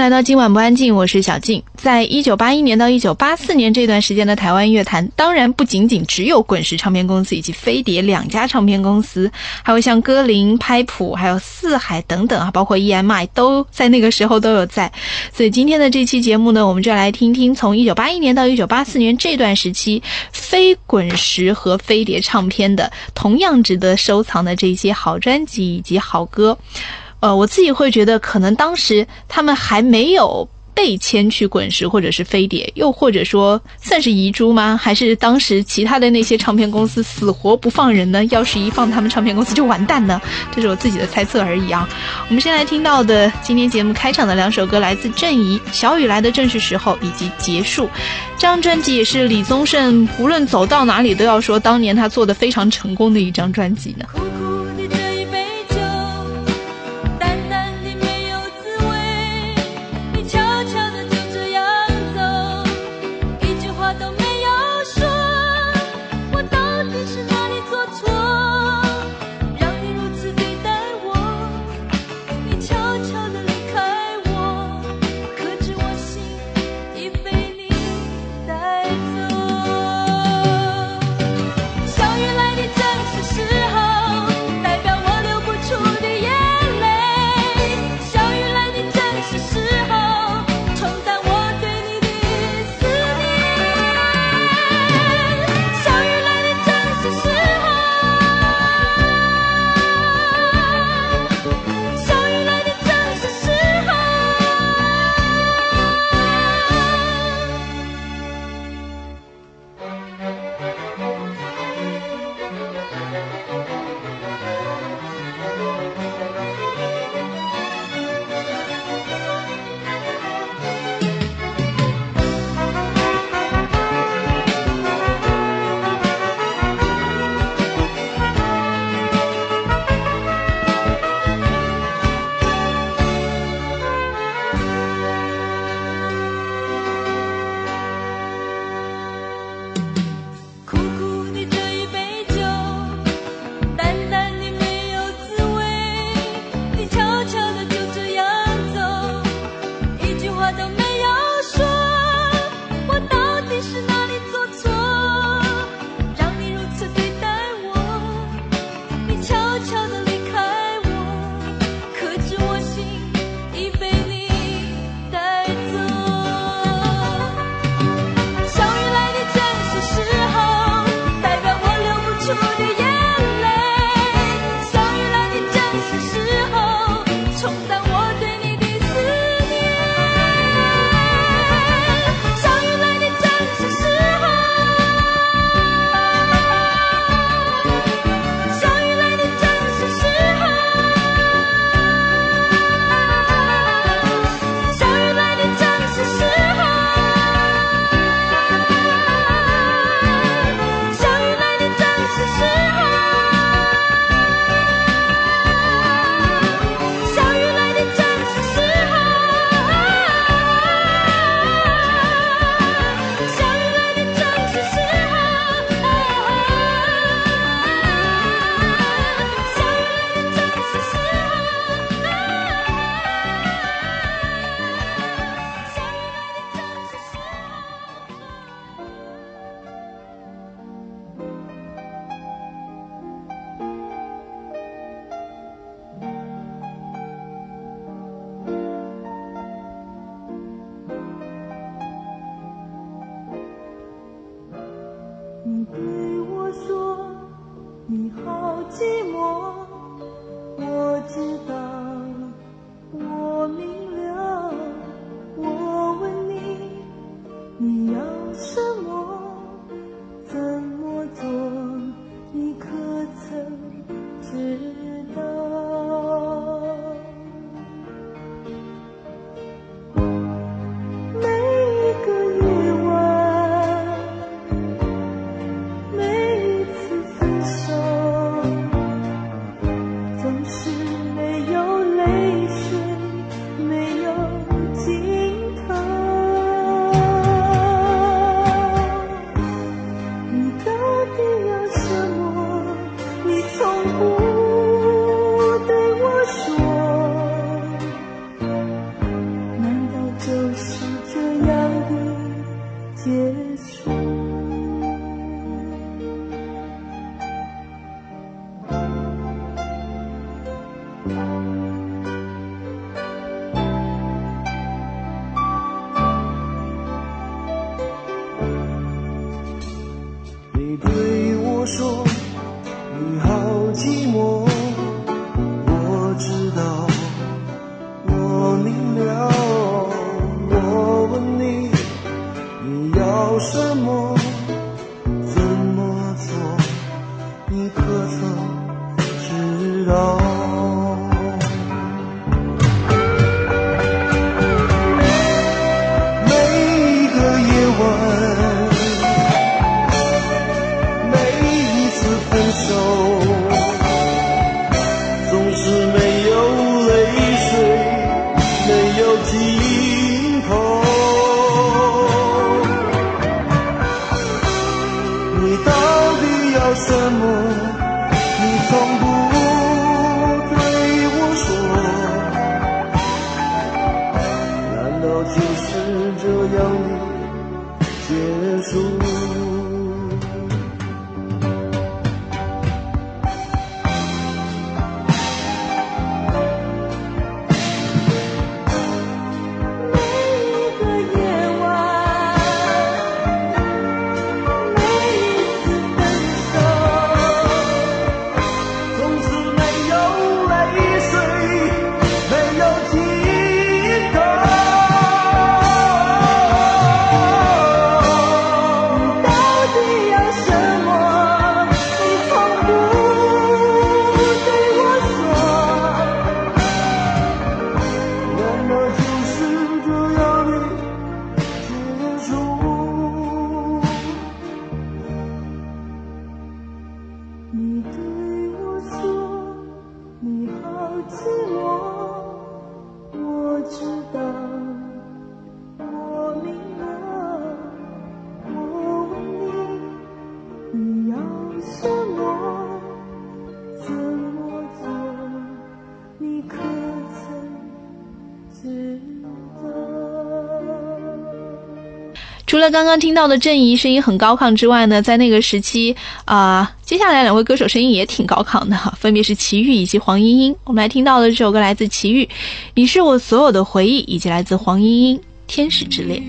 来到今晚不安静，我是小静。在一九八一年到一九八四年这段时间的台湾乐坛，当然不仅仅只有滚石唱片公司以及飞碟两家唱片公司，还有像歌林、拍谱，还有四海等等啊，包括 EMI 都在那个时候都有在。所以今天的这期节目呢，我们就来听听从一九八一年到一九八四年这段时期，非滚石和飞碟唱片的同样值得收藏的这些好专辑以及好歌。呃，我自己会觉得，可能当时他们还没有被签去滚石或者是飞碟，又或者说算是遗珠吗？还是当时其他的那些唱片公司死活不放人呢？要是一放，他们唱片公司就完蛋呢？这是我自己的猜测而已啊。我们先来听到的今天节目开场的两首歌，来自郑怡，《小雨来的正是时候》以及《结束》。这张专辑也是李宗盛无论走到哪里都要说，当年他做的非常成功的一张专辑呢。除了刚刚听到的郑怡声音很高亢之外呢，在那个时期啊，接下来两位歌手声音也挺高亢的，分别是齐豫以及黄莺莺。我们来听到的这首歌来自齐豫，《你是我所有的回忆》，以及来自黄莺莺，《天使之恋》。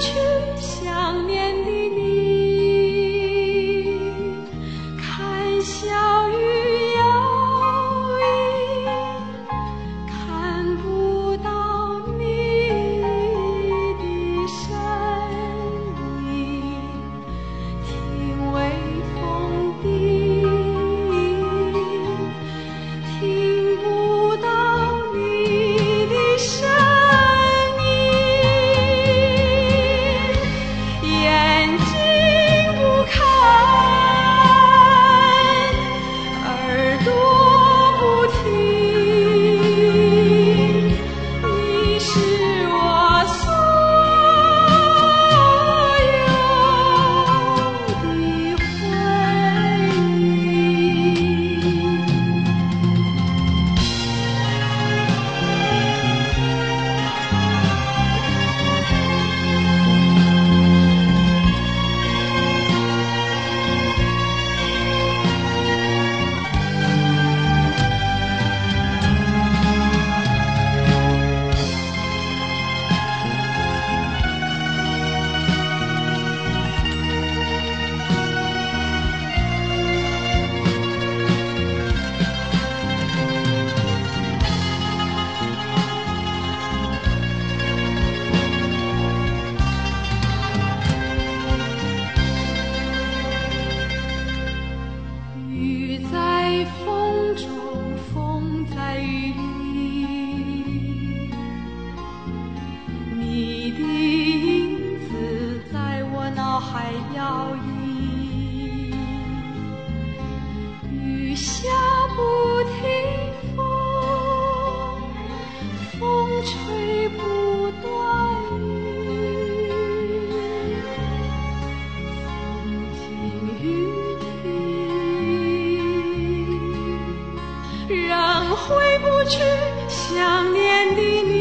去想念回不去想念的你。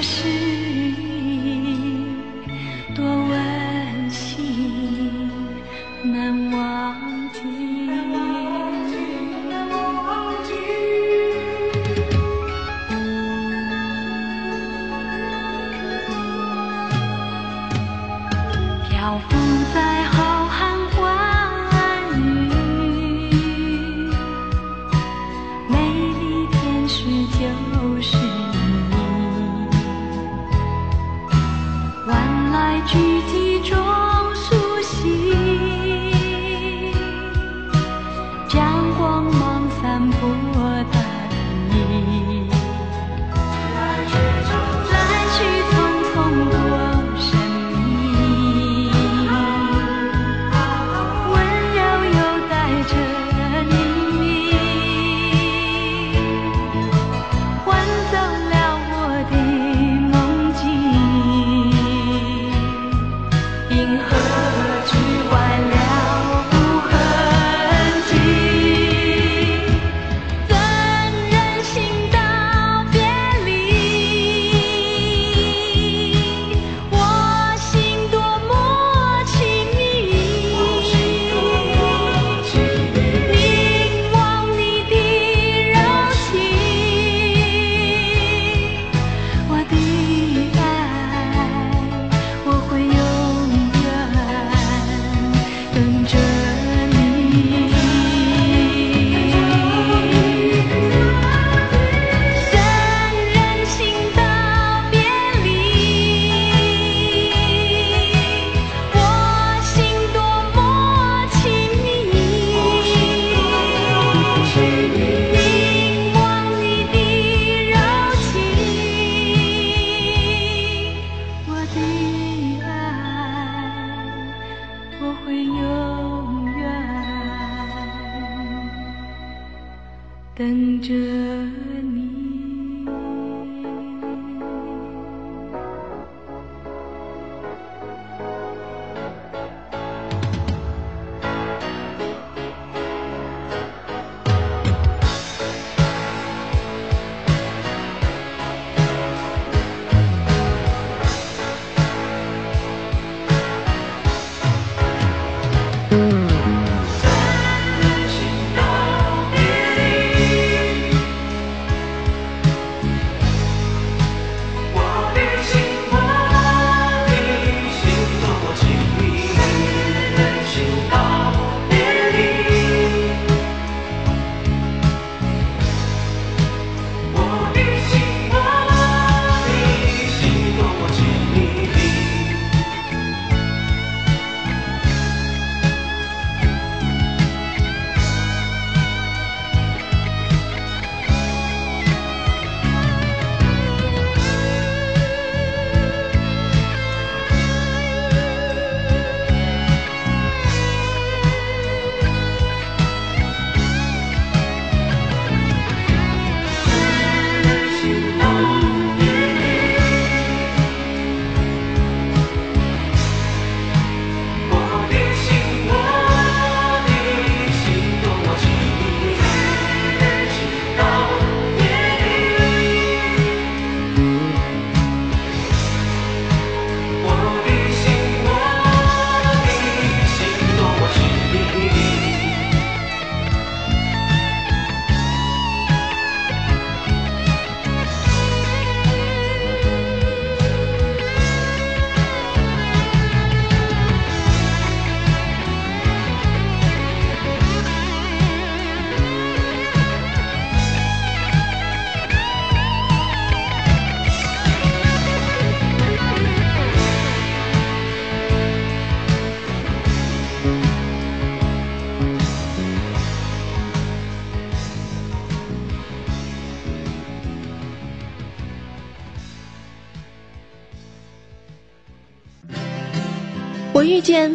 是 sing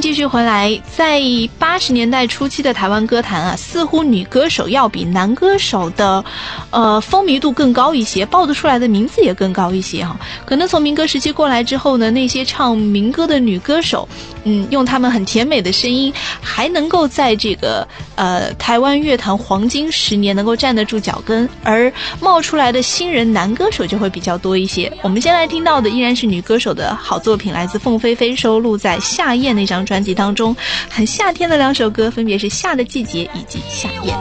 继续回来。在八十年代初期的台湾歌坛啊，似乎女歌手要比男歌手的，呃，风靡度更高一些，报得出来的名字也更高一些哈。可能从民歌时期过来之后呢，那些唱民歌的女歌手，嗯，用他们很甜美的声音，还能够在这个呃台湾乐坛黄金十年能够站得住脚跟，而冒出来的新人男歌手就会比较多一些。我们先来听到的依然是女歌手的好作品，来自凤飞飞收录在《夏夜》那张专辑当中，很夏天的两首歌，分别是《夏的季节》以及《夏夜》。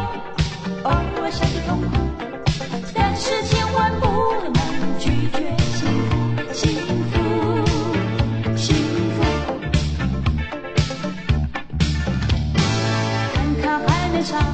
上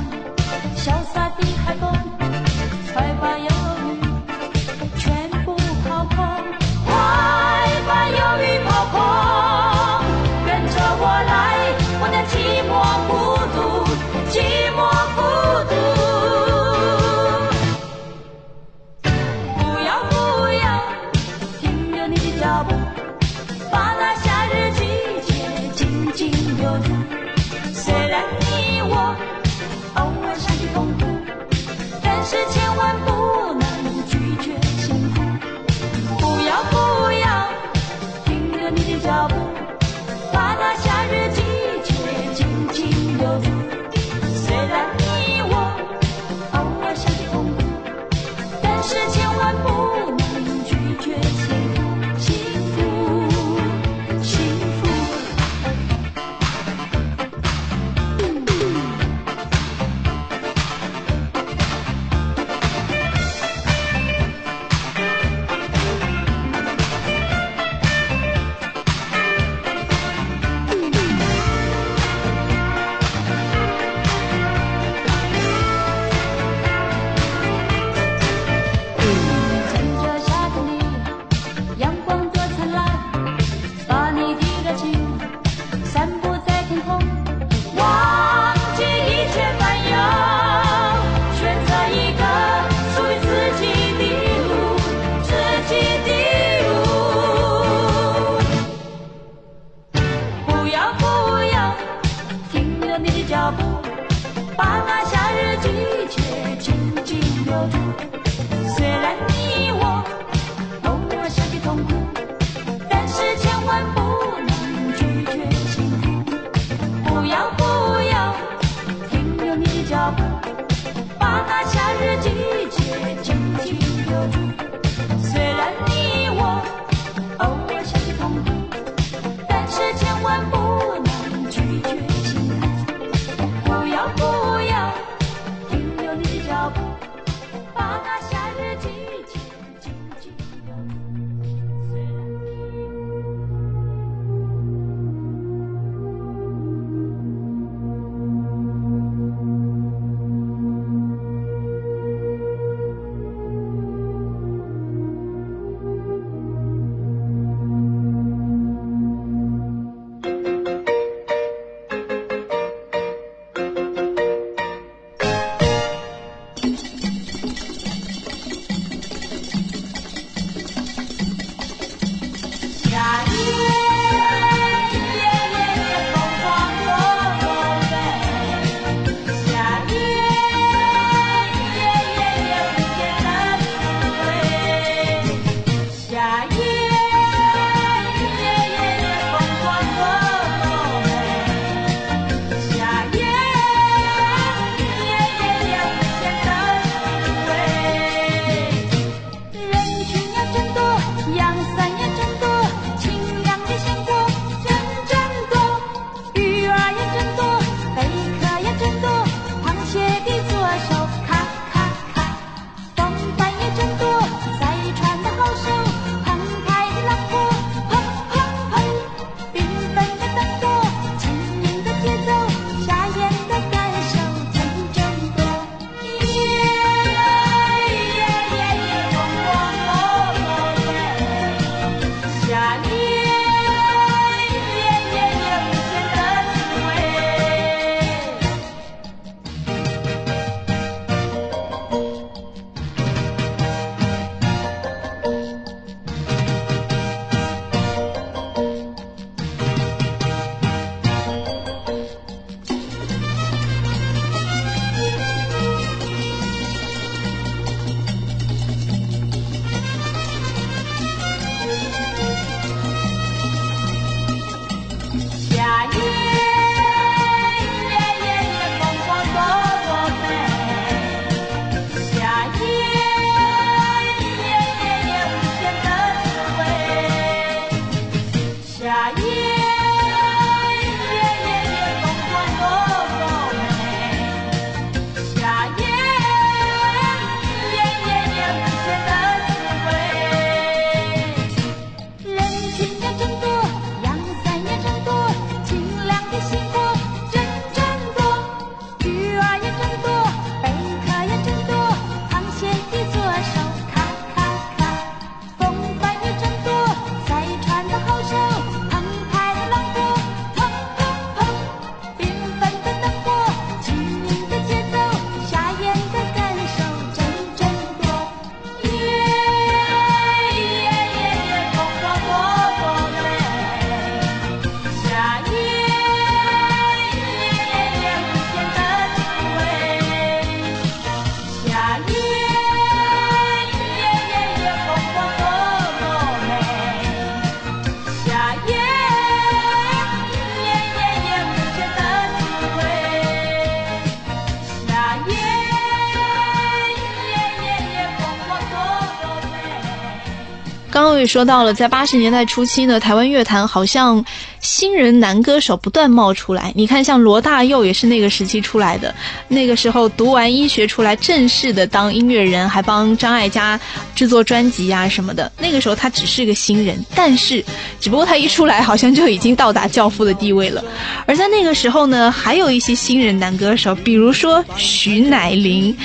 说到了，在八十年代初期呢，台湾乐坛好像新人男歌手不断冒出来。你看，像罗大佑也是那个时期出来的，那个时候读完医学出来，正式的当音乐人，还帮张艾嘉制作专辑呀、什么的。那个时候他只是个新人，但是只不过他一出来，好像就已经到达教父的地位了。而在那个时候呢，还有一些新人男歌手，比如说徐乃麟。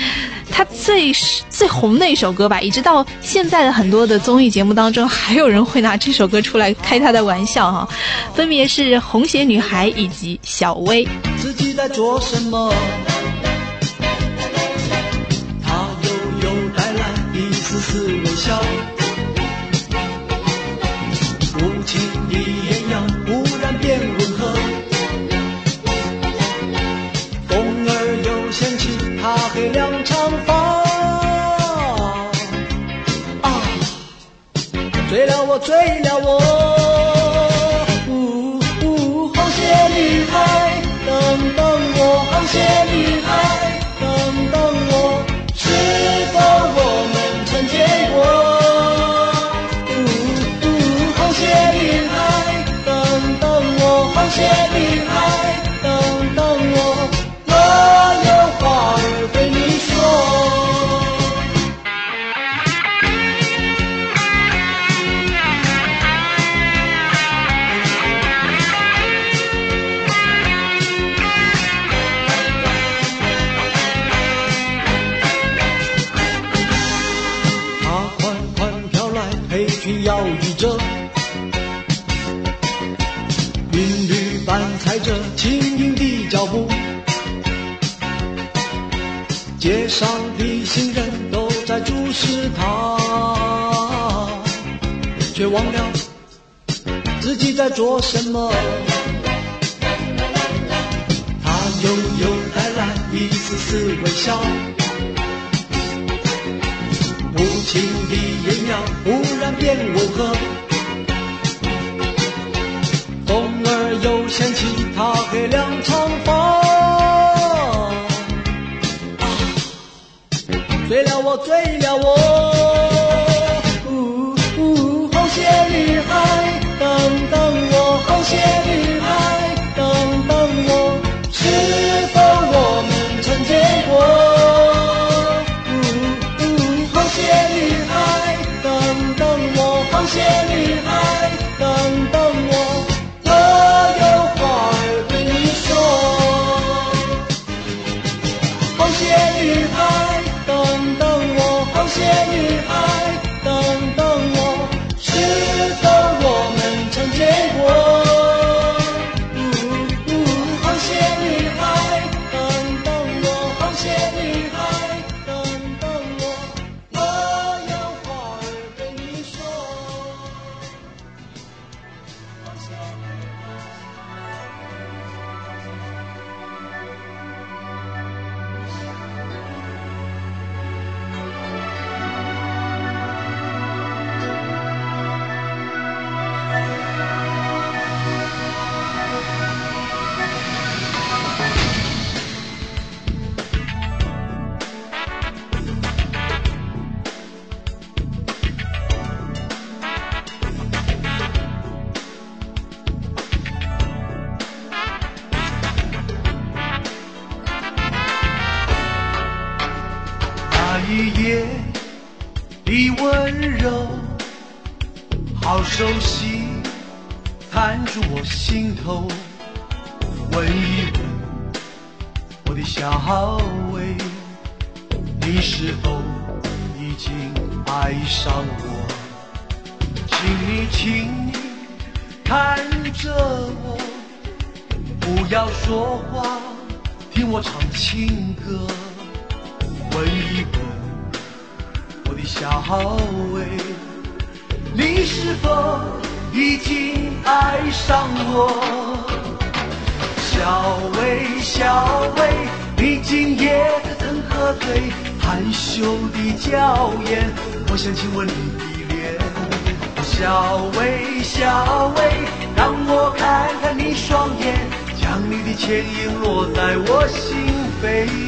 他最最红的一首歌吧，一直到现在的很多的综艺节目当中，还有人会拿这首歌出来开他的玩笑哈，分别是《红鞋女孩》以及《小薇》。自己在做什么？他悠悠带来一丝丝微笑，无情的醉了我，呜呜，好些女孩，等等我，好些女孩，等等我，是否我们曾见过？呜呜，好些女孩，等等我，好些女孩，忘了自己在做什么。他悠悠带来一丝丝微笑。无情的艳阳忽然变温和，风儿又掀起好熟悉，弹住我心头。问一问我的小薇，你是否已经爱上我？请你，请你看着我，不要说话，听我唱情歌。问一问我的小薇，你是否已经爱上我？小薇，小薇，你今夜曾喝醉，含羞的娇艳，我想亲吻你的脸。小薇，小薇，让我看看你双眼，将你的倩影落在我心扉。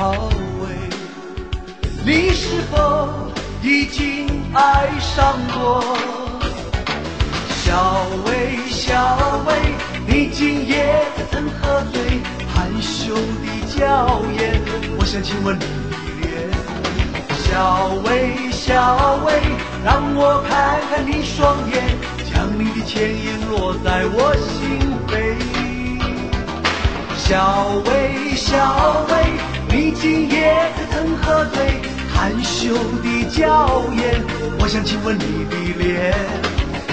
小薇。你是否已经爱上我？小薇，小薇，你今夜曾喝醉，含羞的娇艳，我想亲吻你的脸。小薇，小薇，让我看看你双眼，将你的倩影落在我心扉。小薇，小薇，你今夜可曾喝醉？含羞的娇艳，我想亲吻你的脸。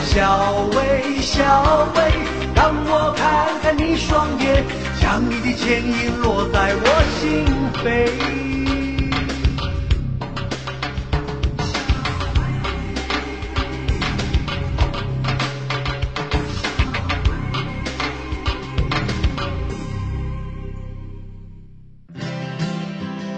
小薇，小薇，让我看看你双眼，将你的倩影落在我心扉。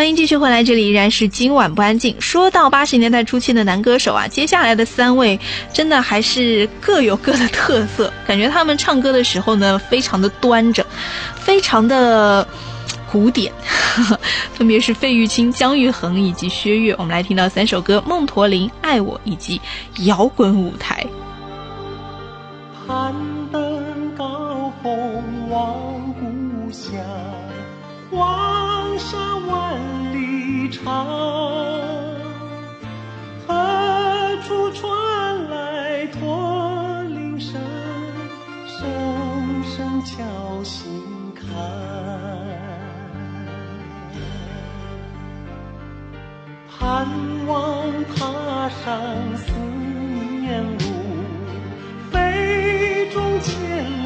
欢迎继续回来，这里依然是今晚不安静。说到八十年代初期的男歌手啊，接下来的三位真的还是各有各的特色，感觉他们唱歌的时候呢，非常的端着，非常的古典，分别是费玉清、姜育恒以及薛岳。我们来听到三首歌：《梦驼铃》、《爱我》以及《摇滚舞台》。盼望踏上思念路。杯中千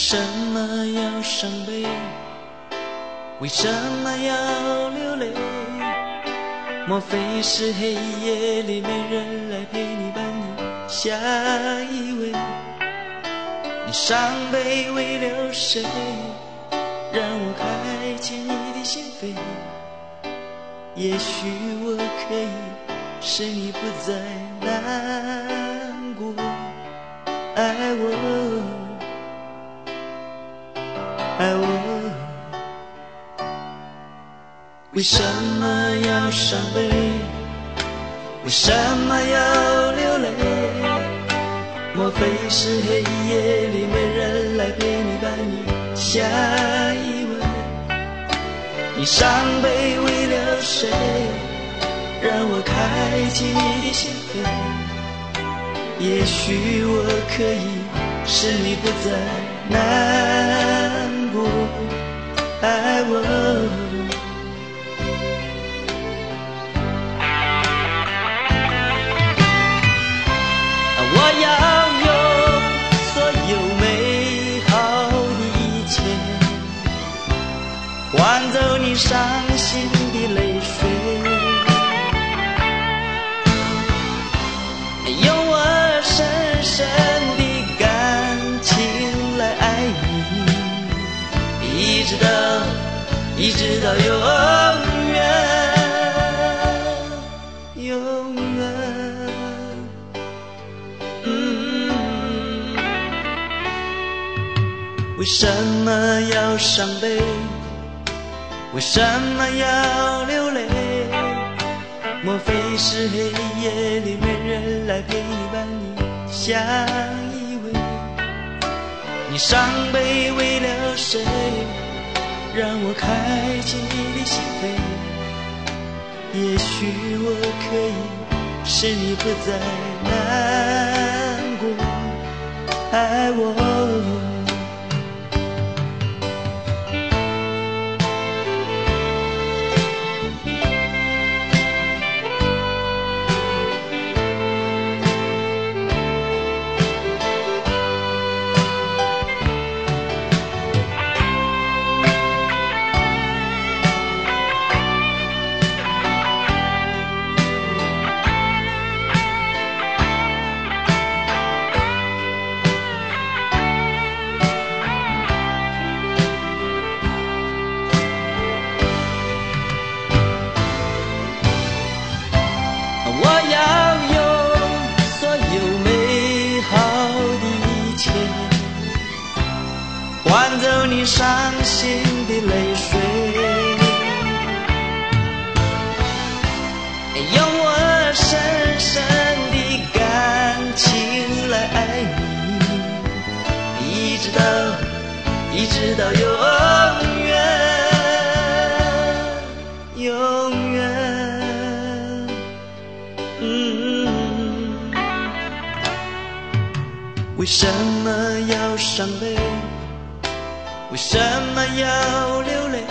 为什么要伤悲？为什么要流泪？莫非是黑夜里没人来陪你伴你下一位？你伤悲为了谁？让我开启你的心扉。也许我可以使你不再难过，爱我，爱我。为什么要伤悲？为什么要流泪？莫非是黑夜里没人来陪你伴你下一位？你伤悲为了谁？让我开启你的心扉。也许我可以使你不再难爱我。我要用所有美好的一切，换走你伤。到永远，永远。嗯，为什么要伤悲？为什么要流泪？莫非是黑夜里没人来陪伴你相依偎？你伤悲为了谁？让我开启你的心扉。也许我可以使你不再难过，爱我。伤心的泪水，用我深深的感情来爱你，一直到一直到永远，永远。嗯，为什么要伤悲？为什么要流泪？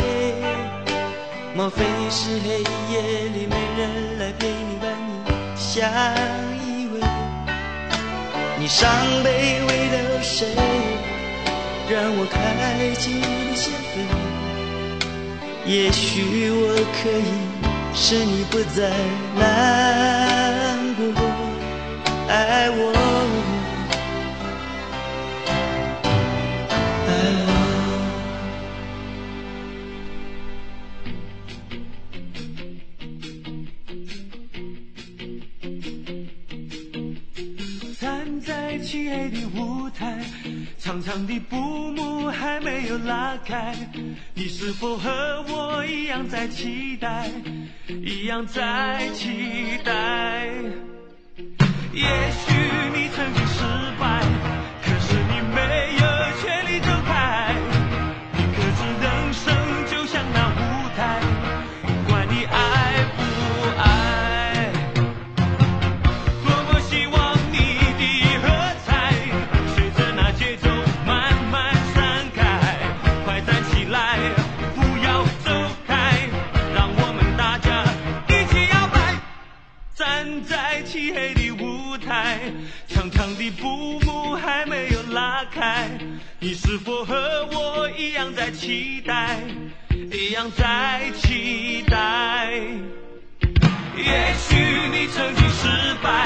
莫非是黑夜里没人来陪你伴你相依偎？你伤悲为了谁？让我开启你的心扉。也许我可以使你不再难长长的布幕还没有拉开，你是否和我一样在期待，一样在期待？也许你曾经失败，我和我一样在期待，一样在期待？也许你曾经失败，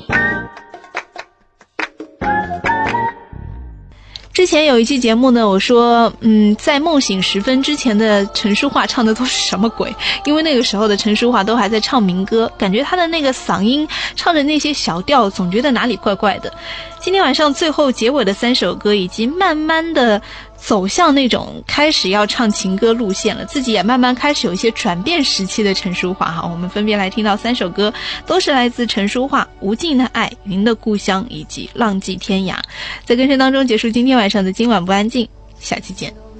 前有一期节目呢，我说，嗯，在梦醒时分之前的陈淑桦唱的都是什么鬼？因为那个时候的陈淑桦都还在唱民歌，感觉她的那个嗓音唱着那些小调，总觉得哪里怪怪的。今天晚上最后结尾的三首歌，以及慢慢的走向那种开始要唱情歌路线了，自己也慢慢开始有一些转变时期的陈淑桦哈。我们分别来听到三首歌，都是来自陈淑桦《无尽的爱》《您的故乡》以及《浪迹天涯》。在歌声当中结束今天晚上的今晚不安静，下期见。